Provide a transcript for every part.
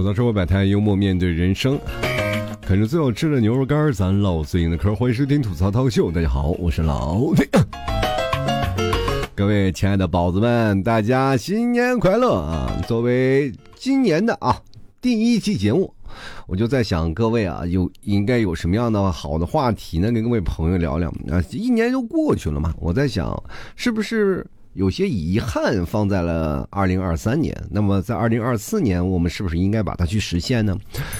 吐槽生活百态，幽默面对人生。啃着最好吃的牛肉干咱唠最硬的嗑欢迎收听吐槽涛秀。大家好，我是老李。各位亲爱的宝子们，大家新年快乐啊！作为今年的啊第一期节目，我就在想，各位啊，有应该有什么样的好的话题呢？跟各位朋友聊聊啊。一年就过去了嘛，我在想，是不是？有些遗憾放在了二零二三年，那么在二零二四年，我们是不是应该把它去实现呢？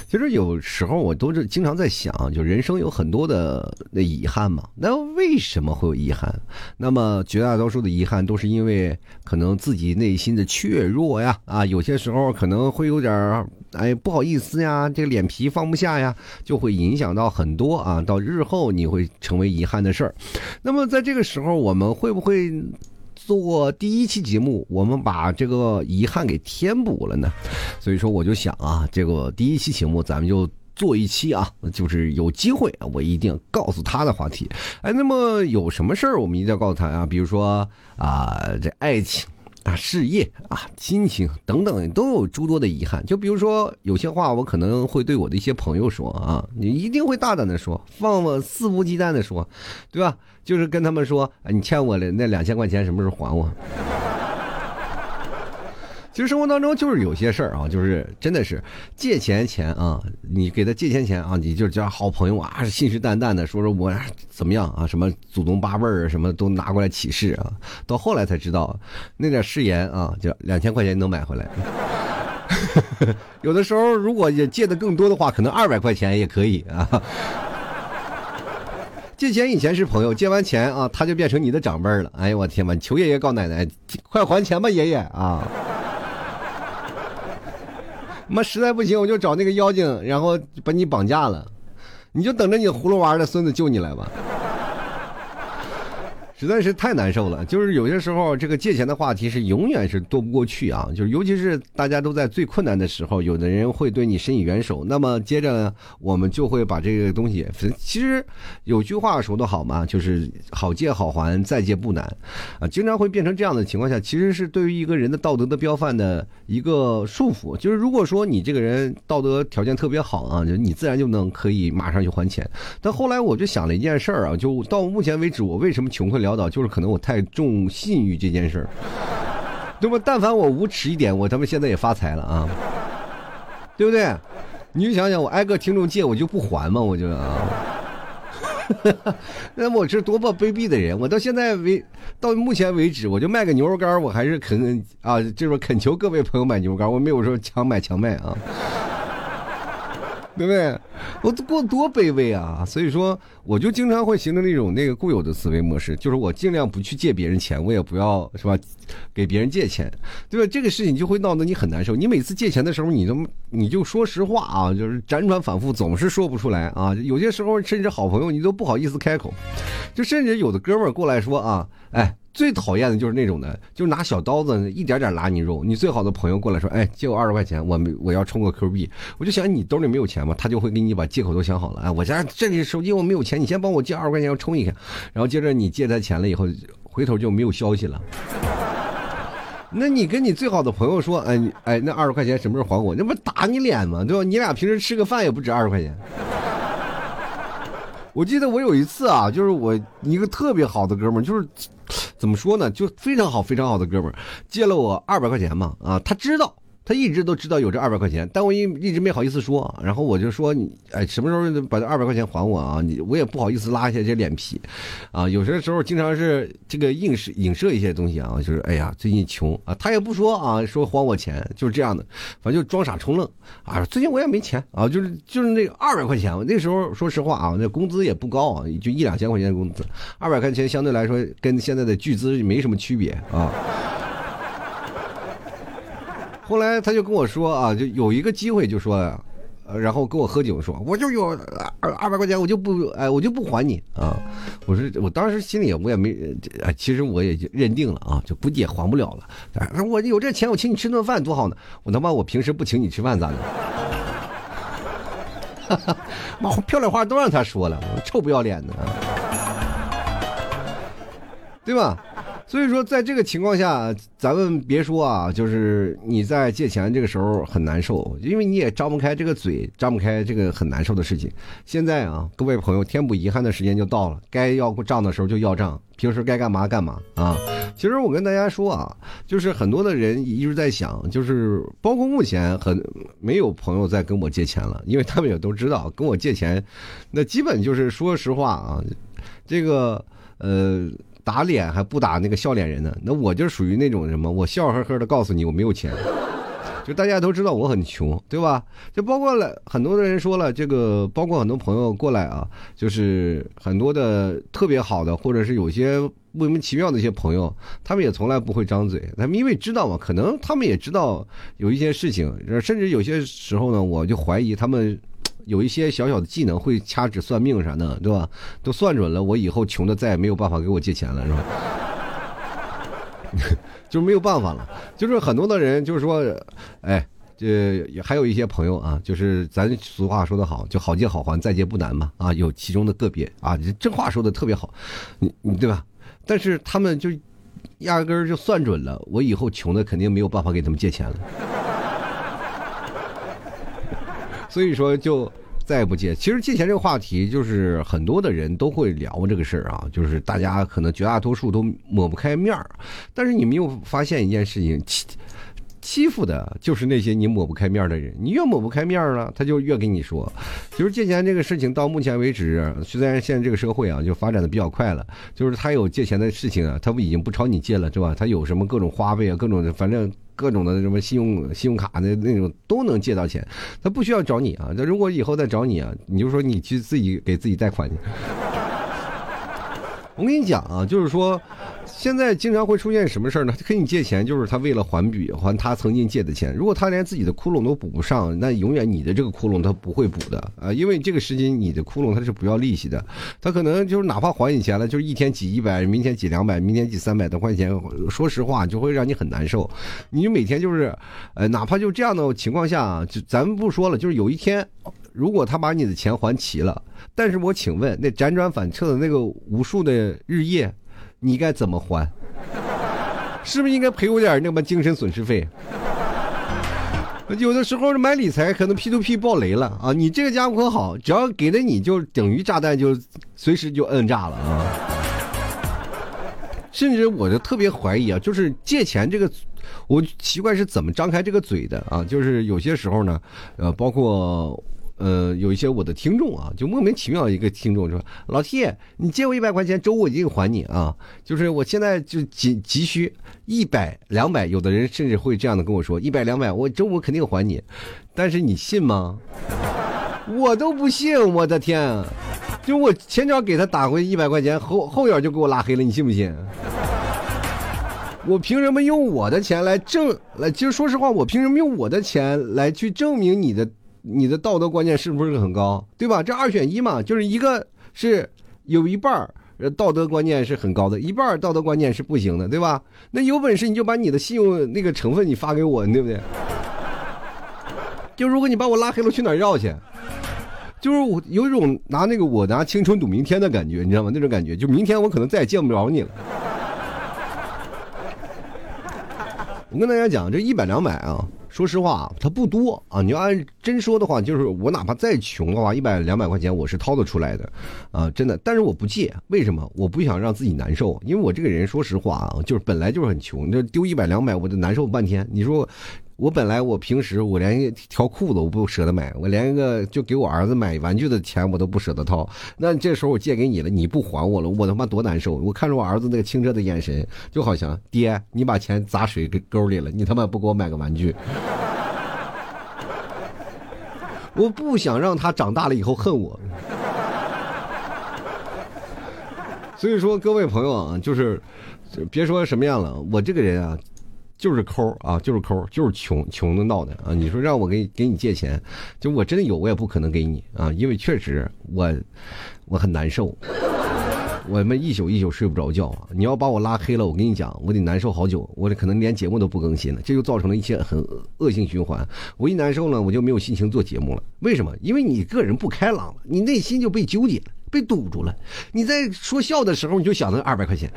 其实有时候我都是经常在想，就人生有很多的那遗憾嘛。那为什么会有遗憾？那么绝大多数的遗憾都是因为可能自己内心的怯弱呀，啊，有些时候可能会有点儿哎不好意思呀，这个脸皮放不下呀，就会影响到很多啊，到日后你会成为遗憾的事儿。那么在这个时候，我们会不会？做过第一期节目，我们把这个遗憾给填补了呢，所以说我就想啊，这个第一期节目咱们就做一期啊，就是有机会我一定告诉他的话题。哎，那么有什么事儿我们一定要告诉他啊？比如说啊，这爱情。啊，事业啊，亲情等等，都有诸多的遗憾。就比如说，有些话我可能会对我的一些朋友说啊，你一定会大胆的说，放肆无忌惮的说，对吧？就是跟他们说，你欠我的那两千块钱什么时候还我？其实生活当中就是有些事儿啊，就是真的是借钱钱啊，你给他借钱钱啊，你就叫好朋友啊，信誓旦旦的说说我怎么样啊，什么祖宗八辈儿什么都拿过来起誓啊，到后来才知道那点誓言啊，就两千块钱能买回来。有的时候如果也借的更多的话，可能二百块钱也可以啊。借钱以前是朋友，借完钱啊，他就变成你的长辈了。哎呦我天呐，求爷爷告奶奶，快还钱吧，爷爷啊！妈，实在不行我就找那个妖精，然后把你绑架了，你就等着你葫芦娃的孙子救你来吧。实在是太难受了，就是有些时候这个借钱的话题是永远是躲不过去啊，就是尤其是大家都在最困难的时候，有的人会对你伸以援手，那么接着呢我们就会把这个东西，其实有句话说的好嘛，就是好借好还，再借不难，啊，经常会变成这样的情况下，其实是对于一个人的道德的标范的一个束缚，就是如果说你这个人道德条件特别好啊，就你自然就能可以马上就还钱，但后来我就想了一件事儿啊，就到目前为止，我为什么穷困潦倒？就是可能我太重信誉这件事儿，对吧？但凡我无耻一点，我他妈现在也发财了啊，对不对？你就想想，我挨个听众借，我就不还吗？我就啊，那我是多么卑鄙的人！我到现在为到目前为止，我就卖个牛肉干，我还是肯啊，就是恳求各位朋友买牛肉干，我没有说强买强卖啊。对不对？我过多卑微啊！所以说，我就经常会形成那种那个固有的思维模式，就是我尽量不去借别人钱，我也不要是吧，给别人借钱，对吧？这个事情就会闹得你很难受。你每次借钱的时候，你都你就说实话啊，就是辗转反复，总是说不出来啊。有些时候，甚至好朋友你都不好意思开口，就甚至有的哥们儿过来说啊，哎。最讨厌的就是那种的，就是拿小刀子一点点拉你肉。你最好的朋友过来说：“哎，借我二十块钱，我我要充个 Q 币。”我就想你兜里没有钱吗？他就会给你把借口都想好了。哎，我家这里手机我没有钱，你先帮我借二十块钱，要充一下。然后接着你借他钱了以后，回头就没有消息了。那你跟你最好的朋友说：“哎，哎，那二十块钱什么时候还我？那不打你脸吗？对吧？你俩平时吃个饭也不止二十块钱。”我记得我有一次啊，就是我一个特别好的哥们，就是。怎么说呢？就非常好、非常好的哥们，借了我二百块钱嘛，啊，他知道。他一直都知道有这二百块钱，但我一一直没好意思说。然后我就说你，哎，什么时候把这二百块钱还我啊？你我也不好意思拉下这脸皮，啊，有些时候经常是这个映射影射一些东西啊，就是哎呀，最近穷啊，他也不说啊，说还我钱，就是这样的，反正就装傻充愣啊。最近我也没钱啊，就是就是那二百块钱，那时候说实话啊，那工资也不高啊，就一两千块钱的工资，二百块钱相对来说跟现在的巨资没什么区别啊。后来他就跟我说啊，就有一个机会，就说，呃，然后跟我喝酒说，我就有二二百块钱，我就不，哎，我就不还你啊。我说，我当时心里我也没，其实我也就认定了啊，就估计也还不了了。说我有这钱，我请你吃顿饭多好呢。我他妈，我平时不请你吃饭咋的？哈哈，妈漂亮话都让他说了，臭不要脸的，对吧？所以说，在这个情况下，咱们别说啊，就是你在借钱这个时候很难受，因为你也张不开这个嘴，张不开这个很难受的事情。现在啊，各位朋友，填补遗憾的时间就到了，该要账的时候就要账，平时该干嘛干嘛啊。其实我跟大家说啊，就是很多的人一直在想，就是包括目前很没有朋友在跟我借钱了，因为他们也都知道跟我借钱，那基本就是说实话啊，这个呃。打脸还不打那个笑脸人呢？那我就属于那种什么，我笑呵呵的告诉你我没有钱，就大家都知道我很穷，对吧？就包括了很多的人说了，这个包括很多朋友过来啊，就是很多的特别好的，或者是有些莫名其妙的一些朋友，他们也从来不会张嘴，他们因为知道嘛，可能他们也知道有一些事情，甚至有些时候呢，我就怀疑他们。有一些小小的技能，会掐指算命啥的，对吧？都算准了，我以后穷的再也没有办法给我借钱了，是吧？就没有办法了。就是很多的人，就是说，哎，这还有一些朋友啊，就是咱俗话说得好，就好借好还，再借不难嘛。啊，有其中的个别啊，这话说的特别好，你你对吧？但是他们就压根儿就算准了，我以后穷的肯定没有办法给他们借钱了。所以说，就再也不借。其实借钱这个话题，就是很多的人都会聊这个事儿啊，就是大家可能绝大多数都抹不开面儿。但是你没有发现一件事情，欺欺负的就是那些你抹不开面儿的人。你越抹不开面儿了，他就越跟你说。就是借钱这个事情，到目前为止，虽然现在这个社会啊，就发展的比较快了，就是他有借钱的事情啊，他不已经不朝你借了，是吧？他有什么各种花呗啊，各种，反正。各种的什么信用信用卡的那种都能借到钱，他不需要找你啊。那如果以后再找你啊，你就说你去自己给自己贷款去。我跟你讲啊，就是说。现在经常会出现什么事儿呢？跟你借钱，就是他为了还笔还他曾经借的钱。如果他连自己的窟窿都补不上，那永远你的这个窟窿他不会补的啊！因为这个时间你的窟窿他是不要利息的，他可能就是哪怕还你钱了，就是一天挤一百，明天挤两百，明天挤三百多块钱。说实话，就会让你很难受。你每天就是，呃，哪怕就这样的情况下，就咱们不说了，就是有一天，如果他把你的钱还齐了，但是我请问，那辗转反侧的那个无数的日夜。你该怎么还？是不是应该赔我点那么精神损失费？有的时候买理财可能 P to P 爆雷了啊！你这个家伙可好，只要给了你就等于炸弹就随时就摁炸了啊！甚至我就特别怀疑啊，就是借钱这个，我奇怪是怎么张开这个嘴的啊？就是有些时候呢，呃，包括。呃，有一些我的听众啊，就莫名其妙一个听众说：“老 T，你借我一百块钱，周五一定还你啊！就是我现在就急急需一百两百，有的人甚至会这样的跟我说：一百两百，我周五肯定还你。但是你信吗？我都不信，我的天！就我前脚给他打回一百块钱，后后脚就给我拉黑了，你信不信？我凭什么用我的钱来证来？其实说实话，我凭什么用我的钱来去证明你的？”你的道德观念是不是很高，对吧？这二选一嘛，就是一个是有一半儿道德观念是很高的，一半道德观念是不行的，对吧？那有本事你就把你的信用那个成分你发给我，对不对？就如果你把我拉黑了，去哪要去？就是我有一种拿那个我拿青春赌明天的感觉，你知道吗？那种感觉，就明天我可能再也见不着你了。我跟大家讲，这一百两百啊。说实话，它不多啊。你要按真说的话，就是我哪怕再穷的话，一百两百块钱我是掏得出来的，啊，真的。但是我不借，为什么？我不想让自己难受，因为我这个人说实话啊，就是本来就是很穷，这丢一百两百我就难受半天。你说。我本来我平时我连一条裤子我不舍得买，我连一个就给我儿子买玩具的钱我都不舍得掏。那这时候我借给你了，你不还我了，我他妈多难受！我看着我儿子那个清澈的眼神，就好像爹，你把钱砸水沟里了，你他妈不给我买个玩具。我不想让他长大了以后恨我。所以说，各位朋友啊，就是别说什么样了，我这个人啊。就是抠啊，就是抠，就是穷，穷的闹的啊！你说让我给给你借钱，就我真的有，我也不可能给你啊，因为确实我我很难受，我们一宿一宿睡不着觉啊！你要把我拉黑了，我跟你讲，我得难受好久，我可能连节目都不更新了，这就造成了一些很恶性循环。我一难受呢，我就没有心情做节目了。为什么？因为你个人不开朗了，你内心就被纠结了，被堵住了。你在说笑的时候，你就想着二百块钱。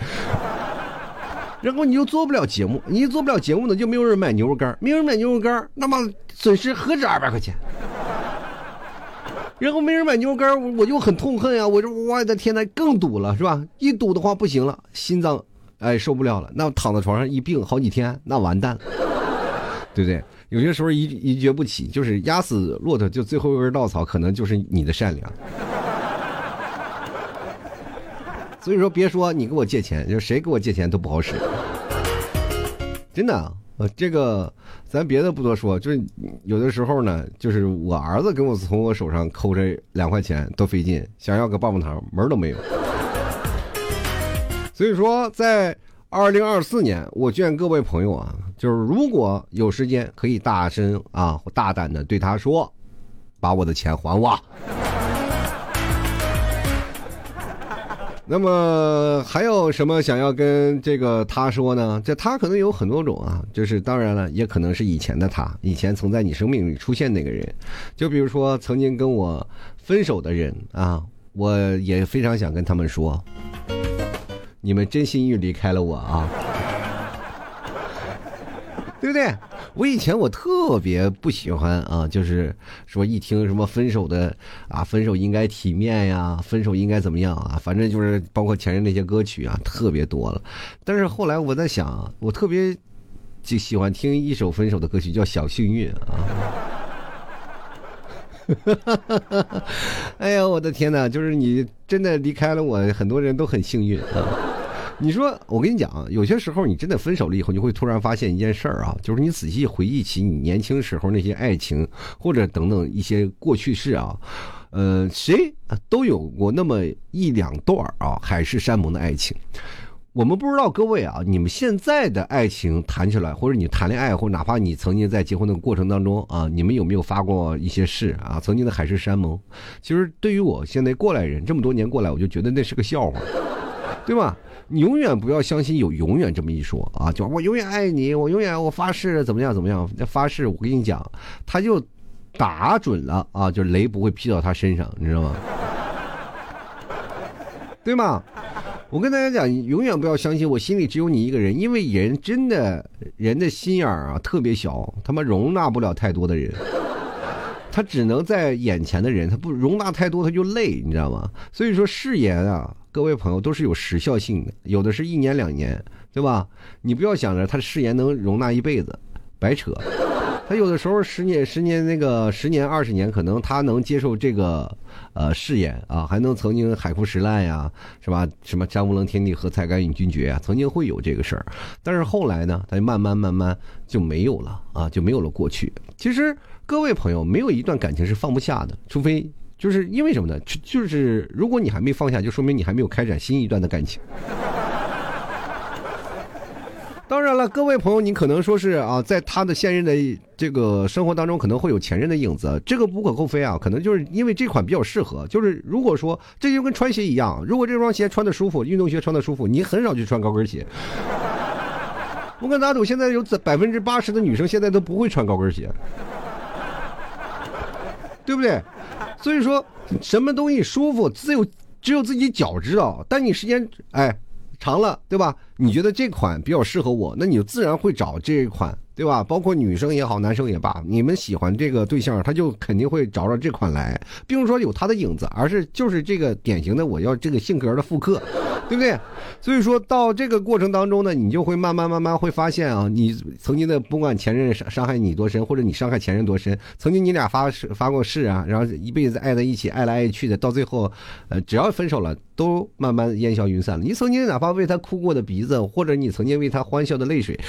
然后你又做不了节目，你做不了节目呢，就没有人买牛肉干，没有人买牛肉干，那么损失何止二百块钱。然后没人买牛肉干，我我就很痛恨啊！我说我的天呐，更堵了是吧？一堵的话不行了，心脏哎受不了了，那躺在床上一病好几天，那完蛋了，对不对？有些时候一一蹶不起，就是压死骆驼就最后一根稻草，可能就是你的善良。所以说，别说你给我借钱，就谁给我借钱都不好使，真的。呃，这个咱别的不多说，就是有的时候呢，就是我儿子给我从我手上抠这两块钱都费劲，想要个棒棒糖门都没有。所以说，在二零二四年，我劝各位朋友啊，就是如果有时间，可以大声啊，大胆的对他说，把我的钱还我。那么还有什么想要跟这个他说呢？这他可能有很多种啊，就是当然了，也可能是以前的他，以前曾在你生命里出现那个人，就比如说曾经跟我分手的人啊，我也非常想跟他们说，你们真心意离开了我啊。对不对？我以前我特别不喜欢啊，就是说一听什么分手的啊，分手应该体面呀，分手应该怎么样啊？反正就是包括前任那些歌曲啊，特别多了。但是后来我在想，我特别就喜欢听一首分手的歌曲，叫《小幸运》啊。哎呀，我的天哪！就是你真的离开了我，很多人都很幸运啊。你说，我跟你讲，有些时候你真的分手了以后，你会突然发现一件事儿啊，就是你仔细回忆起你年轻时候那些爱情，或者等等一些过去式啊，呃，谁都有过那么一两段啊海誓山盟的爱情。我们不知道各位啊，你们现在的爱情谈起来，或者你谈恋爱，或哪怕你曾经在结婚的过程当中啊，你们有没有发过一些誓啊？曾经的海誓山盟，其实对于我现在过来人这么多年过来，我就觉得那是个笑话，对吧？你永远不要相信有永远这么一说啊！就我永远爱你，我永远我发誓怎么样怎么样？发誓我跟你讲，他就打准了啊，就雷不会劈到他身上，你知道吗？对吗？我跟大家讲，永远不要相信我心里只有你一个人，因为人真的人的心眼儿啊特别小，他妈容纳不了太多的人，他只能在眼前的人，他不容纳太多他就累，你知道吗？所以说誓言啊。各位朋友都是有时效性的，有的是一年两年，对吧？你不要想着他的誓言能容纳一辈子，白扯。他有的时候十年、十年那个十年、二十年，可能他能接受这个呃誓言啊，还能曾经海枯石烂呀，是吧？什么山无棱，天地合，才敢与君绝啊，曾经会有这个事儿。但是后来呢，他就慢慢慢慢就没有了啊，就没有了过去。其实各位朋友，没有一段感情是放不下的，除非。就是因为什么呢？就就是如果你还没放下，就说明你还没有开展新一段的感情。当然了，各位朋友，你可能说是啊，在他的现任的这个生活当中，可能会有前任的影子，这个无可厚非啊。可能就是因为这款比较适合。就是如果说这就跟穿鞋一样，如果这双鞋穿的舒服，运动鞋穿的舒服，你很少去穿高跟鞋。我敢打赌，现在有百分之八十的女生现在都不会穿高跟鞋，对不对？所以说，什么东西舒服，只有只有自己脚知道。但你时间哎长了，对吧？你觉得这款比较适合我，那你就自然会找这一款。对吧？包括女生也好，男生也罢，你们喜欢这个对象，他就肯定会找着这款来，并不是说有他的影子，而是就是这个典型的我要这个性格的复刻，对不对？所以说到这个过程当中呢，你就会慢慢慢慢会发现啊，你曾经的不管前任伤伤害你多深，或者你伤害前任多深，曾经你俩发誓发过誓啊，然后一辈子爱在一起，爱来爱去的，到最后，呃，只要分手了，都慢慢烟消云散了。你曾经哪怕为他哭过的鼻子，或者你曾经为他欢笑的泪水。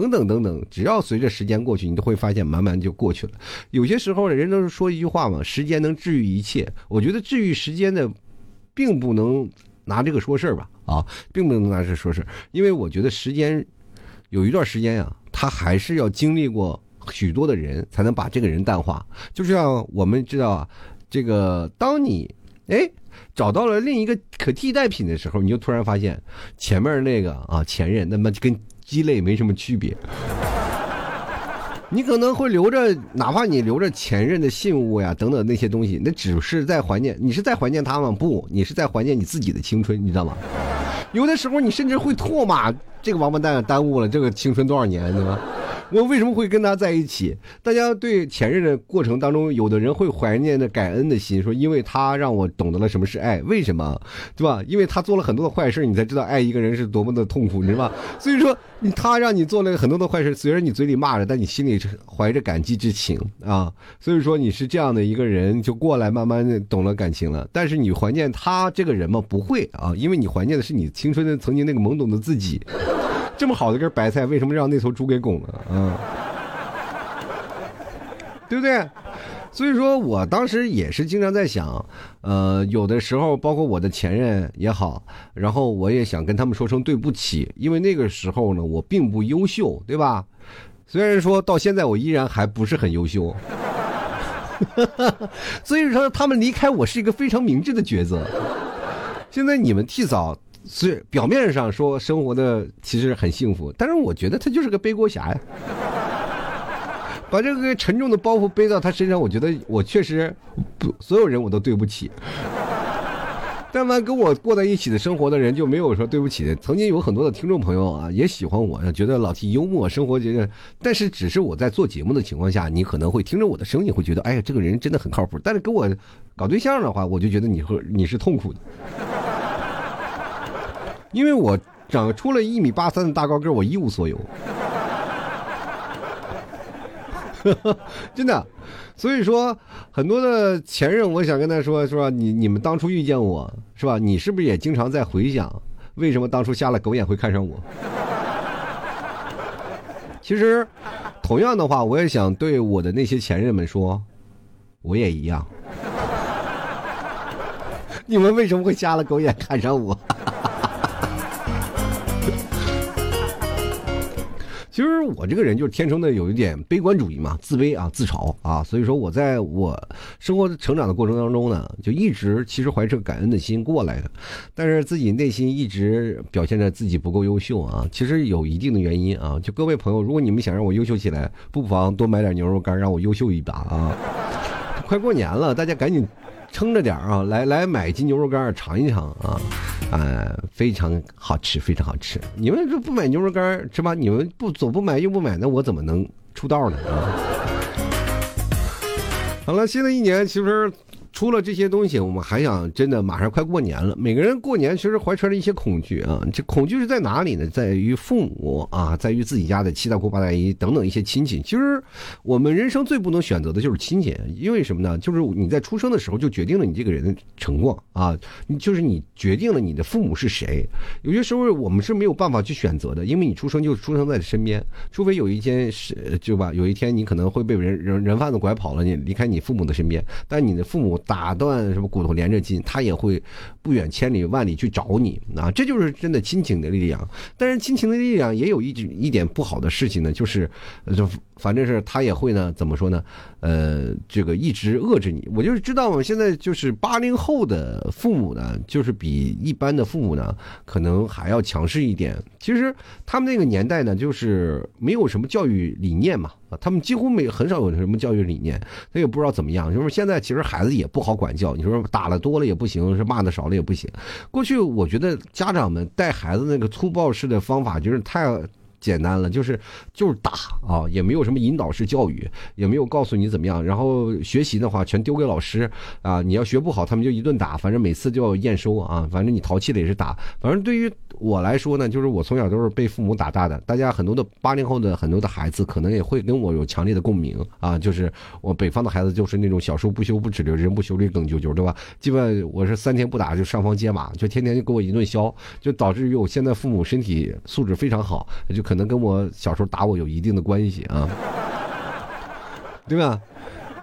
等等等等，只要随着时间过去，你都会发现慢慢就过去了。有些时候，人都是说一句话嘛，时间能治愈一切。我觉得治愈时间的，并不能拿这个说事儿吧，啊，并不能拿这说事儿，因为我觉得时间有一段时间呀，他还是要经历过许多的人，才能把这个人淡化。就像我们知道啊，这个当你哎找到了另一个可替代品的时候，你就突然发现前面那个啊前任，那么跟。鸡肋没什么区别，你可能会留着，哪怕你留着前任的信物呀，等等那些东西，那只是在怀念，你是在怀念他吗？不，你是在怀念你自己的青春，你知道吗？有的时候你甚至会唾骂这个王八蛋耽误了这个青春多少年，对吧？我为什么会跟他在一起？大家对前任的过程当中，有的人会怀念的感恩的心，说因为他让我懂得了什么是爱，为什么，对吧？因为他做了很多的坏事，你才知道爱一个人是多么的痛苦，你知道吧？所以说，他让你做了很多的坏事，虽然你嘴里骂着，但你心里怀着感激之情啊。所以说，你是这样的一个人，就过来慢慢的懂了感情了。但是你怀念他这个人吗？不会啊，因为你怀念的是你青春的曾经那个懵懂的自己。这么好的根白菜，为什么让那头猪给拱了？嗯，对不对？所以说我当时也是经常在想，呃，有的时候包括我的前任也好，然后我也想跟他们说声对不起，因为那个时候呢，我并不优秀，对吧？虽然说到现在我依然还不是很优秀，所以说他们离开我是一个非常明智的抉择。现在你们替嫂。是表面上说生活的其实很幸福，但是我觉得他就是个背锅侠呀，把这个沉重的包袱背到他身上，我觉得我确实不所有人我都对不起。但凡跟我过在一起的生活的人就没有说对不起的。曾经有很多的听众朋友啊也喜欢我，觉得老提幽默，生活觉得，但是只是我在做节目的情况下，你可能会听着我的声音会觉得，哎呀，这个人真的很靠谱。但是跟我搞对象的话，我就觉得你会你是痛苦的。因为我长出了一米八三的大高个，我一无所有，真的。所以说，很多的前任，我想跟他说，说你你们当初遇见我是吧？你是不是也经常在回想，为什么当初瞎了狗眼会看上我？其实，同样的话，我也想对我的那些前任们说，我也一样。你们为什么会瞎了狗眼看上我？其实我这个人就是天生的有一点悲观主义嘛，自卑啊，自嘲啊，所以说我在我生活成长的过程当中呢，就一直其实怀着感恩的心过来的，但是自己内心一直表现着自己不够优秀啊，其实有一定的原因啊，就各位朋友，如果你们想让我优秀起来，不妨多买点牛肉干，让我优秀一把啊！快过年了，大家赶紧。撑着点啊，来来买一斤牛肉干尝一尝啊，啊，非常好吃，非常好吃。你们这不买牛肉干是吧？你们不左不买右不买，那我怎么能出道呢？啊？好了，新的一年其实。除了这些东西，我们还想真的马上快过年了。每个人过年其实怀揣着一些恐惧啊，这恐惧是在哪里呢？在于父母啊，在于自己家的七大姑八大姨等等一些亲戚。其实我们人生最不能选择的就是亲戚，因为什么呢？就是你在出生的时候就决定了你这个人的成况啊，就是你决定了你的父母是谁。有些时候我们是没有办法去选择的，因为你出生就出生在身边，除非有一天是，就吧，有一天你可能会被人人人贩子拐跑了，你离开你父母的身边，但你的父母。打断什么骨头连着筋，他也会不远千里万里去找你啊！这就是真的亲情的力量。但是亲情的力量也有一一点不好的事情呢，就是就反正是他也会呢，怎么说呢？呃，这个一直遏制你。我就是知道嘛，现在就是八零后的父母呢，就是比一般的父母呢，可能还要强势一点。其实他们那个年代呢，就是没有什么教育理念嘛。他们几乎没很少有什么教育理念，他也不知道怎么样。就是现在其实孩子也不好管教，你说打了多了也不行，是骂的少了也不行。过去我觉得家长们带孩子那个粗暴式的方法就是太。简单了，就是就是打啊，也没有什么引导式教育，也没有告诉你怎么样。然后学习的话，全丢给老师啊。你要学不好，他们就一顿打，反正每次就要验收啊。反正你淘气的也是打。反正对于我来说呢，就是我从小都是被父母打大的。大家很多的八零后的很多的孩子，可能也会跟我有强烈的共鸣啊。就是我北方的孩子，就是那种小时候不羞不耻的，人不羞力更啾啾，对吧？基本我是三天不打就上房揭瓦，就天天就给我一顿削，就导致于我现在父母身体素质非常好，就可。可能跟我小时候打我有一定的关系啊，对吧？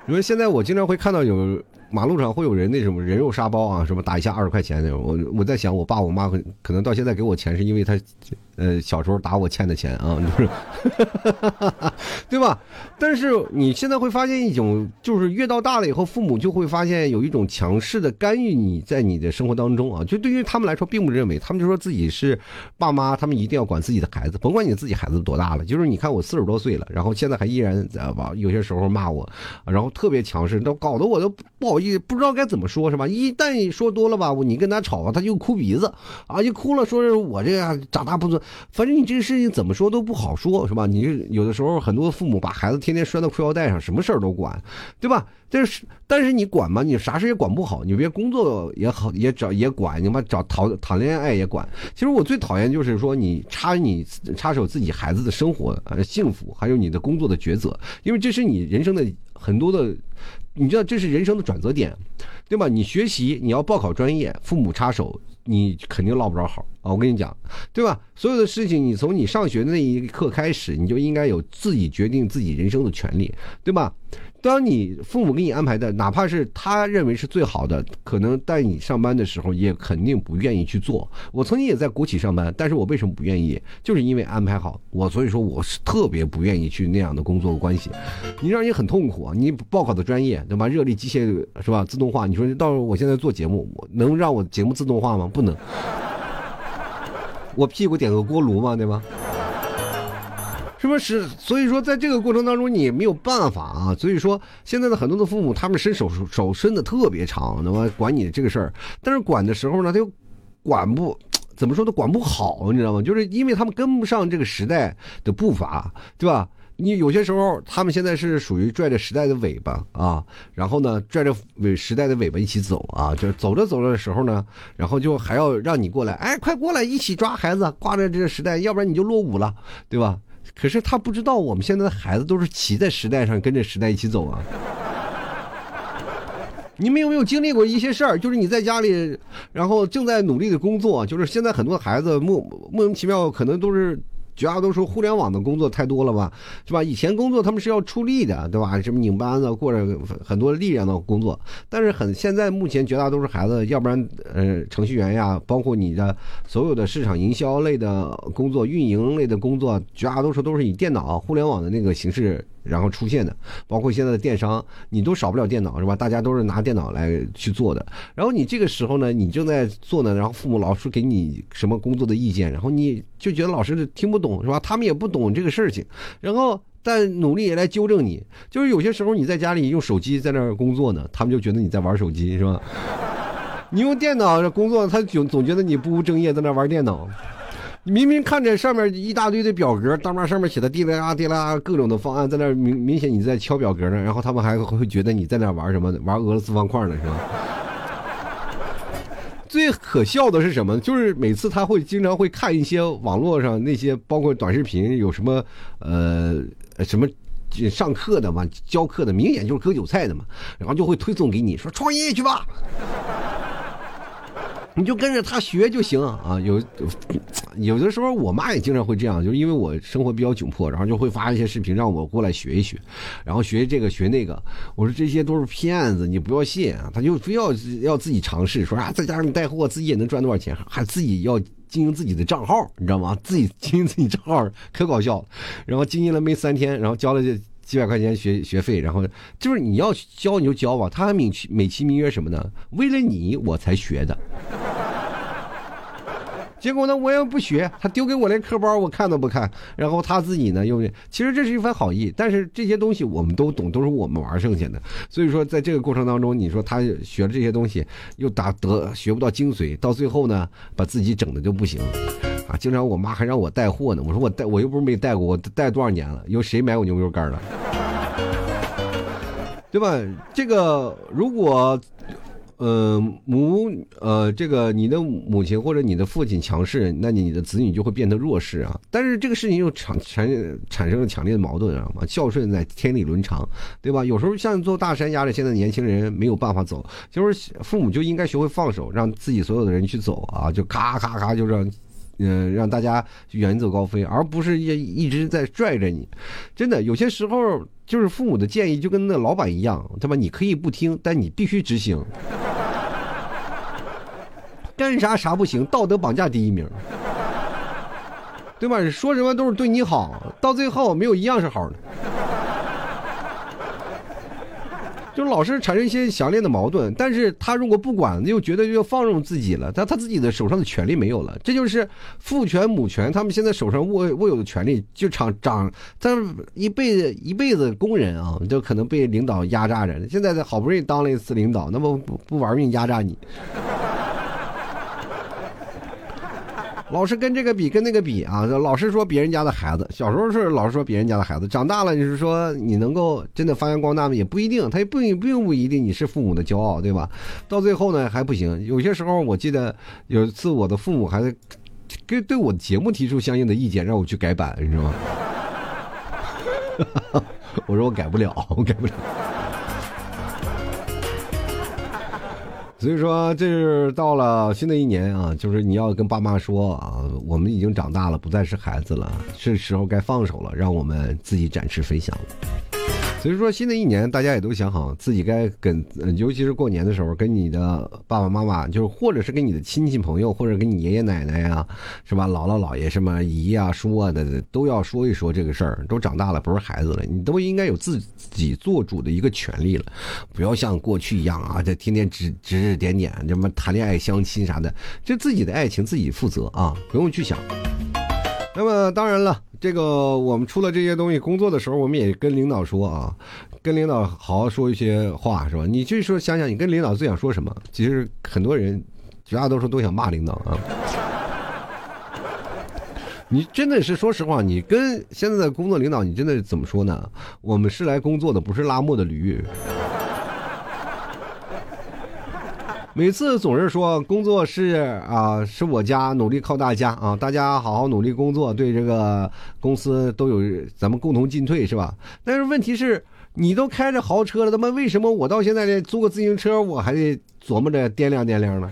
因为现在我经常会看到有马路上会有人那什么人肉沙包啊，什么打一下二十块钱那种。我我在想，我爸我妈可能到现在给我钱，是因为他呃小时候打我欠的钱啊，就是，对吧？但是你现在会发现一种，就是越到大了以后，父母就会发现有一种强势的干预你在你的生活当中啊，就对于他们来说，并不认为他们就说自己是爸妈，他们一定要管自己的孩子，甭管你自己孩子多大了，就是你看我四十多岁了，然后现在还依然在吧，有些时候骂我，然后特别强势，都搞得我都不好意思，不知道该怎么说，是吧？一旦说多了吧，你跟他吵，他就哭鼻子啊，就哭了，说是我这样长大不尊，反正你这个事情怎么说都不好说，是吧？你有的时候很多父母把孩子天天拴到裤腰带上，什么事儿都管，对吧？但是但是你管嘛，你啥事也管不好，你别工作也好也找也管，你妈找讨谈恋爱也管。其实我最讨厌就是说你插你插手自己孩子的生活呃幸福，还有你的工作的抉择，因为这是你人生的很多的，你知道这是人生的转折点，对吧？你学习你要报考专业，父母插手。你肯定落不着好啊！我跟你讲，对吧？所有的事情，你从你上学的那一刻开始，你就应该有自己决定自己人生的权利，对吧？当你父母给你安排的，哪怕是他认为是最好的，可能带你上班的时候，也肯定不愿意去做。我曾经也在国企上班，但是我为什么不愿意？就是因为安排好我，所以说我是特别不愿意去那样的工作关系。你让你很痛苦啊！你报考的专业对吧？热力机械是吧？自动化，你说到时候我现在做节目，我能让我节目自动化吗？不能。我屁股点个锅炉吗？对吧？是不是？所以说，在这个过程当中，你没有办法啊。所以说，现在的很多的父母，他们伸手手伸的特别长，那么管你这个事儿，但是管的时候呢，他又管不怎么说都管不好，你知道吗？就是因为他们跟不上这个时代的步伐，对吧？你有些时候，他们现在是属于拽着时代的尾巴啊，然后呢，拽着尾时代的尾巴一起走啊，就是走着走着的时候呢，然后就还要让你过来，哎，快过来一起抓孩子，挂着这个时代，要不然你就落伍了，对吧？可是他不知道，我们现在的孩子都是骑在时代上，跟着时代一起走啊。你们有没有经历过一些事儿？就是你在家里，然后正在努力的工作，就是现在很多孩子莫莫名其妙，可能都是。绝大多数互联网的工作太多了吧，是吧？以前工作他们是要出力的，对吧？什么拧班子或者很多力量的工作，但是很现在目前绝大多数孩子，要不然呃程序员呀，包括你的所有的市场营销类的工作、运营类的工作，绝大多数都是以电脑、互联网的那个形式。然后出现的，包括现在的电商，你都少不了电脑是吧？大家都是拿电脑来去做的。然后你这个时候呢，你正在做呢，然后父母老是给你什么工作的意见，然后你就觉得老师听不懂是吧？他们也不懂这个事情，然后但努力也来纠正你。就是有些时候你在家里用手机在那儿工作呢，他们就觉得你在玩手机是吧？你用电脑工作，他总总觉得你不务正业，在那玩电脑。明明看着上面一大堆的表格，当面上面写的滴啦滴啦各种的方案，在那明明显你在敲表格呢，然后他们还会觉得你在那玩什么，玩俄罗斯方块呢，是吧？最可笑的是什么？就是每次他会经常会看一些网络上那些包括短视频，有什么呃什么上课的嘛，教课的，明显就是割韭菜的嘛，然后就会推送给你说创业去吧。你就跟着他学就行啊！有有的时候，我妈也经常会这样，就是因为我生活比较窘迫，然后就会发一些视频让我过来学一学，然后学这个学那个。我说这些都是骗子，你不要信啊！他就非要要自己尝试，说啊，再加上带货，自己也能赚多少钱，还自己要经营自己的账号，你知道吗？自己经营自己账号可搞笑了。然后经营了没三天，然后交了。几百块钱学学费，然后就是你要教你就教吧。他还美其美其名曰什么呢？为了你我才学的。结果呢，我也不学，他丢给我连课包，我看都不看。然后他自己呢，又其实这是一番好意，但是这些东西我们都懂，都是我们玩剩下的。所以说，在这个过程当中，你说他学了这些东西，又打得学不到精髓，到最后呢，把自己整的就不行。啊，经常我妈还让我带货呢。我说我带，我又不是没带过，我带多少年了？有谁买我牛肉干了？对吧？这个如果，呃，母呃，这个你的母亲或者你的父亲强势，那你的子女就会变得弱势啊。但是这个事情又产产产生了强烈的矛盾，知道吗？孝顺在天理伦常，对吧？有时候像做大山压着现在年轻人没有办法走，就是父母就应该学会放手，让自己所有的人去走啊，就咔咔咔就让。嗯，让大家远走高飞，而不是一一直在拽着你。真的，有些时候就是父母的建议就跟那老板一样，对吧？你可以不听，但你必须执行。干啥啥不行，道德绑架第一名。对吧？说什么都是对你好，到最后没有一样是好的。就老是产生一些强烈的矛盾，但是他如果不管，又觉得又放任自己了，他他自己的手上的权利没有了，这就是父权母权，他们现在手上握握有的权利，就长长，他一辈子一辈子工人啊，就可能被领导压榨着，现在好不容易当了一次领导，那么不不玩命压榨你。老是跟这个比，跟那个比啊！老是说别人家的孩子，小时候是老是说别人家的孩子，长大了你是说你能够真的发扬光大吗？也不一定，他也不并不一定你是父母的骄傲，对吧？到最后呢还不行。有些时候我记得有一次我的父母还在跟对我的节目提出相应的意见，让我去改版，你知道吗？我说我改不了，我改不了。所以说，这是到了新的一年啊，就是你要跟爸妈说啊，我们已经长大了，不再是孩子了，是时候该放手了，让我们自己展翅飞翔。所以说，新的一年，大家也都想好自己该跟，尤其是过年的时候，跟你的爸爸妈妈，就是或者是跟你的亲戚朋友，或者跟你爷爷奶奶呀，是吧？姥姥姥爷什么姨啊、叔啊的，都要说一说这个事儿。都长大了，不是孩子了，你都应该有自己做主的一个权利了，不要像过去一样啊，这天天指指指点点，什么谈恋爱、相亲啥的，这自己的爱情自己负责啊，不用去想。那么当然了。这个我们出了这些东西，工作的时候我们也跟领导说啊，跟领导好好说一些话，是吧？你就说想想，你跟领导最想说什么？其实很多人，绝大多数都想骂领导啊。你真的是说实话，你跟现在的工作领导，你真的怎么说呢？我们是来工作的，不是拉磨的驴。每次总是说工作是啊，是我家，努力靠大家啊，大家好好努力工作，对这个公司都有咱们共同进退，是吧？但是问题是，你都开着豪车了，他妈为什么我到现在连租个自行车我还得琢磨着掂量掂量呢？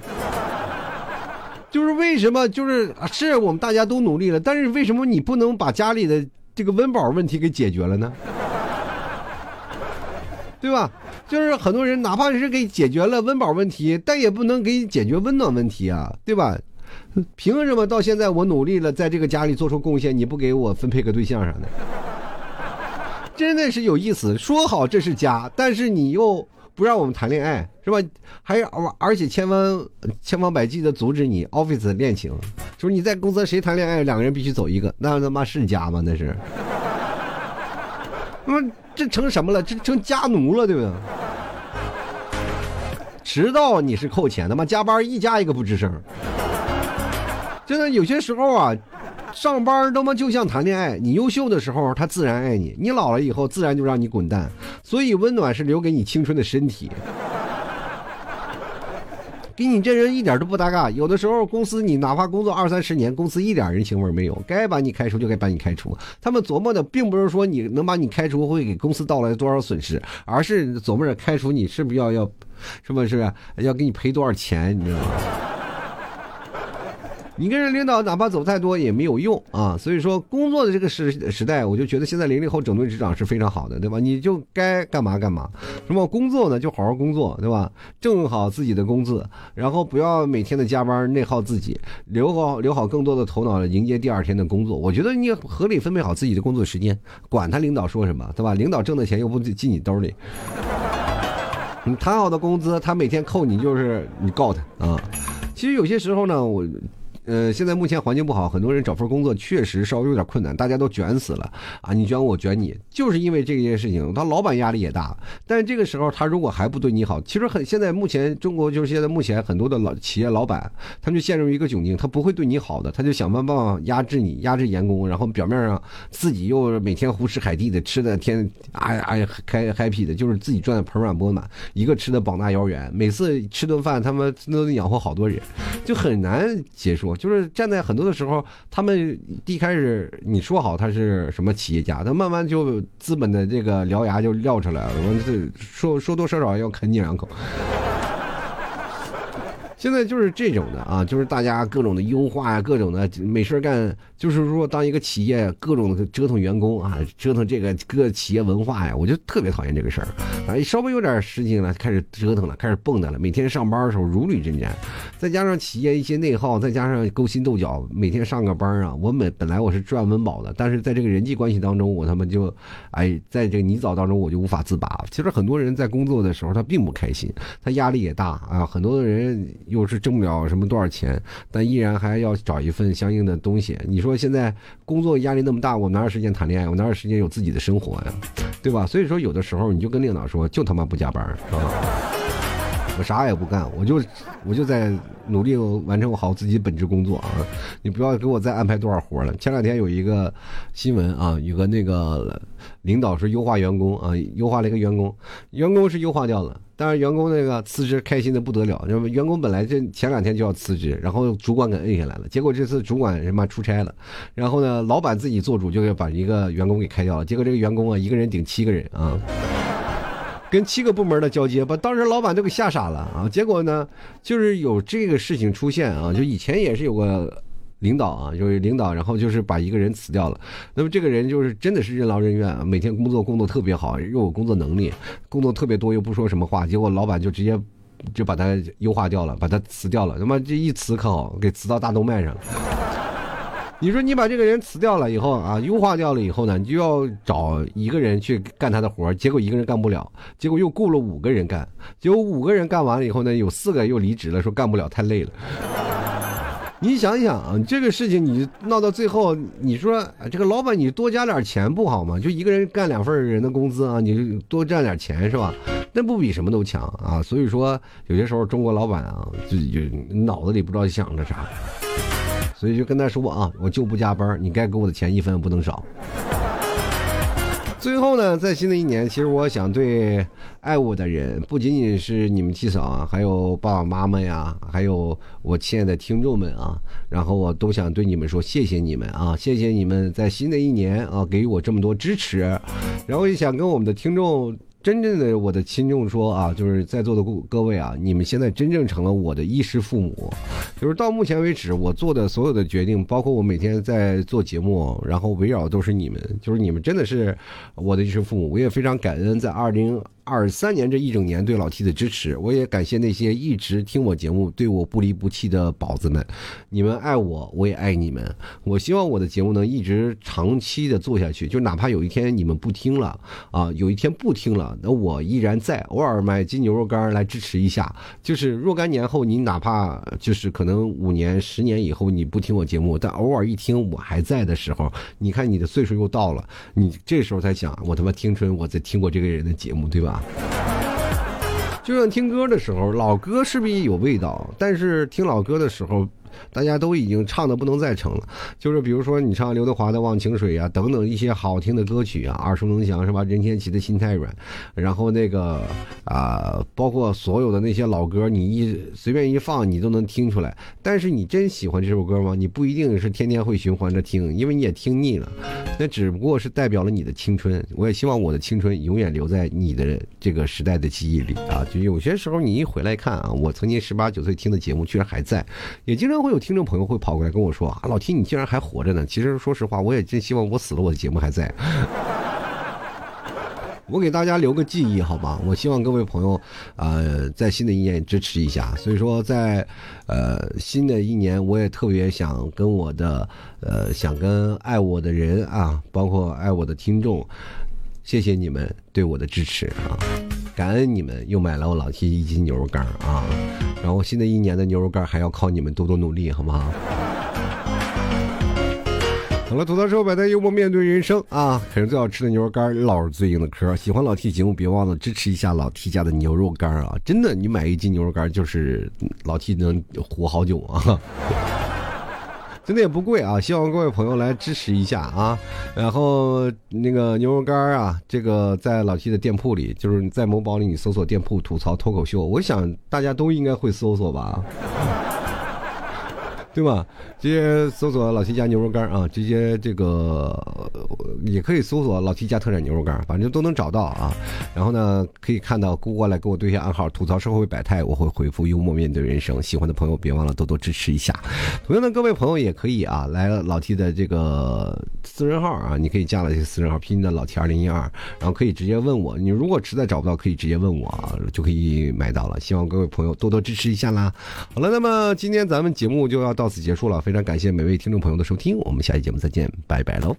就是为什么？就是是我们大家都努力了，但是为什么你不能把家里的这个温饱问题给解决了呢？对吧？就是很多人，哪怕是给解决了温饱问题，但也不能给你解决温暖问题啊，对吧？凭什么到现在我努力了，在这个家里做出贡献，你不给我分配个对象啥的？真的是有意思。说好这是家，但是你又不让我们谈恋爱，是吧？还而而且千方千方百计的阻止你 office 恋情，就是你在公司谁谈恋爱，两个人必须走一个，那他妈是家吗？那是？那么。这成什么了？这成家奴了，对不对？迟到你是扣钱，他妈加班一加一个不吱声。真的有些时候啊，上班他妈就像谈恋爱，你优秀的时候他自然爱你，你老了以后自然就让你滚蛋。所以温暖是留给你青春的身体。跟你这人一点都不搭嘎。有的时候公司你哪怕工作二三十年，公司一点人情味没有，该把你开除就该把你开除。他们琢磨的并不是说你能把你开除会给公司带来多少损失，而是琢磨着开除你是不是要要，是不是要给你赔多少钱，你知道吗？你跟人领导哪怕走太多也没有用啊，所以说工作的这个时时代，我就觉得现在零零后整顿职场是非常好的，对吧？你就该干嘛干嘛，什么工作呢就好好工作，对吧？挣好自己的工资，然后不要每天的加班内耗自己，留好留好更多的头脑迎接第二天的工作。我觉得你合理分配好自己的工作时间，管他领导说什么，对吧？领导挣的钱又不进你兜里，你谈好的工资，他每天扣你就是你告他啊。其实有些时候呢，我。呃，现在目前环境不好，很多人找份工作确实稍微有点困难，大家都卷死了啊！你卷我卷你，就是因为这件事情，他老板压力也大。但是这个时候，他如果还不对你好，其实很现在目前中国就是现在目前很多的老企业老板，他们就陷入一个窘境，他不会对你好的，他就想办法压制你，压制员工，然后表面上自己又每天胡吃海地的吃的天哎哎开 happy 的，就是自己赚的盆满钵满，一个吃的膀大腰圆，每次吃顿饭他们都得养活好多人，就很难结束。就是站在很多的时候，他们一开始你说好他是什么企业家，他慢慢就资本的这个獠牙就撂出来了。我这说说多说少要啃你两口。现在就是这种的啊，就是大家各种的优化呀，各种的没事干，就是说当一个企业各种的折腾员工啊，折腾这个各企业文化呀，我就特别讨厌这个事儿。啊，稍微有点事情了，开始折腾了，开始蹦跶了，每天上班的时候如履针毡，再加上企业一些内耗，再加上勾心斗角，每天上个班啊，我本本来我是赚温饱的，但是在这个人际关系当中，我他妈就，哎，在这个泥沼当中我就无法自拔。其实很多人在工作的时候他并不开心，他压力也大啊，很多的人又是挣不了什么多少钱，但依然还要找一份相应的东西。你说现在工作压力那么大，我哪有时间谈恋爱？我哪有时间有自己的生活呀？对吧？所以说有的时候你就跟领导说，就他妈不加班是吧。我啥也不干，我就我就在努力完成我好自己本职工作啊！你不要给我再安排多少活了。前两天有一个新闻啊，有个那个领导是优化员工啊，优化了一个员工，员工是优化掉了，但是员工那个辞职开心的不得了。那么员工本来这前两天就要辞职，然后主管给摁下来了，结果这次主管他妈出差了，然后呢，老板自己做主就要把一个员工给开掉了，结果这个员工啊，一个人顶七个人啊。跟七个部门的交接，把当时老板都给吓傻了啊！结果呢，就是有这个事情出现啊，就以前也是有个领导啊，就是领导，然后就是把一个人辞掉了。那么这个人就是真的是任劳任怨啊，每天工作工作特别好，又有工作能力，工作特别多又不说什么话，结果老板就直接就把他优化掉了，把他辞掉了。他妈这一辞可好，给辞到大动脉上了。你说你把这个人辞掉了以后啊，优化掉了以后呢，你就要找一个人去干他的活结果一个人干不了，结果又雇了五个人干，结果五个人干完了以后呢，有四个又离职了，说干不了太累了。你想想啊，这个事情你闹到最后，你说这个老板你多加点钱不好吗？就一个人干两份人的工资啊，你多赚点钱是吧？那不比什么都强啊？所以说有些时候中国老板啊，就就脑子里不知道想着啥。所以就跟他说啊，我就不加班，你该给我的钱一分不能少。最后呢，在新的一年，其实我想对爱我的人，不仅仅是你们七嫂啊，还有爸爸妈妈呀，还有我亲爱的听众们啊，然后我都想对你们说，谢谢你们啊，谢谢你们在新的一年啊，给予我这么多支持，然后也想跟我们的听众。真正的我的听众说啊，就是在座的各位啊，你们现在真正成了我的衣食父母，就是到目前为止我做的所有的决定，包括我每天在做节目，然后围绕都是你们，就是你们真的是我的一生父母，我也非常感恩在二零。二三年这一整年对老 T 的支持，我也感谢那些一直听我节目、对我不离不弃的宝子们。你们爱我，我也爱你们。我希望我的节目能一直长期的做下去，就哪怕有一天你们不听了啊，有一天不听了，那我依然在，偶尔买斤牛肉干来支持一下。就是若干年后，你哪怕就是可能五年、十年以后你不听我节目，但偶尔一听我还在的时候，你看你的岁数又到了，你这时候才想，我他妈青春我在听过这个人的节目，对吧？就像听歌的时候，老歌是不是也有味道？但是听老歌的时候。大家都已经唱的不能再唱了，就是比如说你唱刘德华的《忘情水》啊，等等一些好听的歌曲啊，耳熟能详是吧？任贤齐的心太软，然后那个啊，包括所有的那些老歌，你一随便一放，你都能听出来。但是你真喜欢这首歌吗？你不一定是天天会循环着听，因为你也听腻了。那只不过是代表了你的青春。我也希望我的青春永远留在你的这个时代的记忆里啊！就有些时候你一回来看啊，我曾经十八九岁听的节目居然还在，也经常会。会有听众朋友会跑过来跟我说啊，老 T 你竟然还活着呢！其实说实话，我也真希望我死了，我的节目还在。我给大家留个记忆好吗？我希望各位朋友，呃，在新的一年支持一下。所以说，在呃新的一年，我也特别想跟我的呃想跟爱我的人啊，包括爱我的听众，谢谢你们对我的支持啊！感恩你们又买了我老 T 一斤牛肉干啊！然后新的一年的牛肉干还要靠你们多多努力，好不好？好了，吐槽社会百态，幽默面对人生啊！啃着最好吃的牛肉干，唠着最硬的嗑。喜欢老 T 节目，别忘了支持一下老 T 家的牛肉干啊！真的，你买一斤牛肉干就是老 T 能活好久啊！真的也不贵啊！希望各位朋友来支持一下啊！然后那个牛肉干啊，这个在老七的店铺里，就是在某宝里你搜索店铺吐槽脱口秀，我想大家都应该会搜索吧。对吧？直接搜索老 T 家牛肉干啊，直接这个也可以搜索老 T 家特产牛肉干，反正都能找到啊。然后呢，可以看到过来给我对一下暗号，吐槽社会百态，我会回复幽默面对人生。喜欢的朋友别忘了多多支持一下。同样的，各位朋友也可以啊，来老 T 的这个私人号啊，你可以加了这个私人号，拼音的老 T 二零一二，然后可以直接问我。你如果实在找不到，可以直接问我，就可以买到了。希望各位朋友多多支持一下啦。好了，那么今天咱们节目就要到到此结束了，非常感谢每位听众朋友的收听，我们下期节目再见，拜拜喽。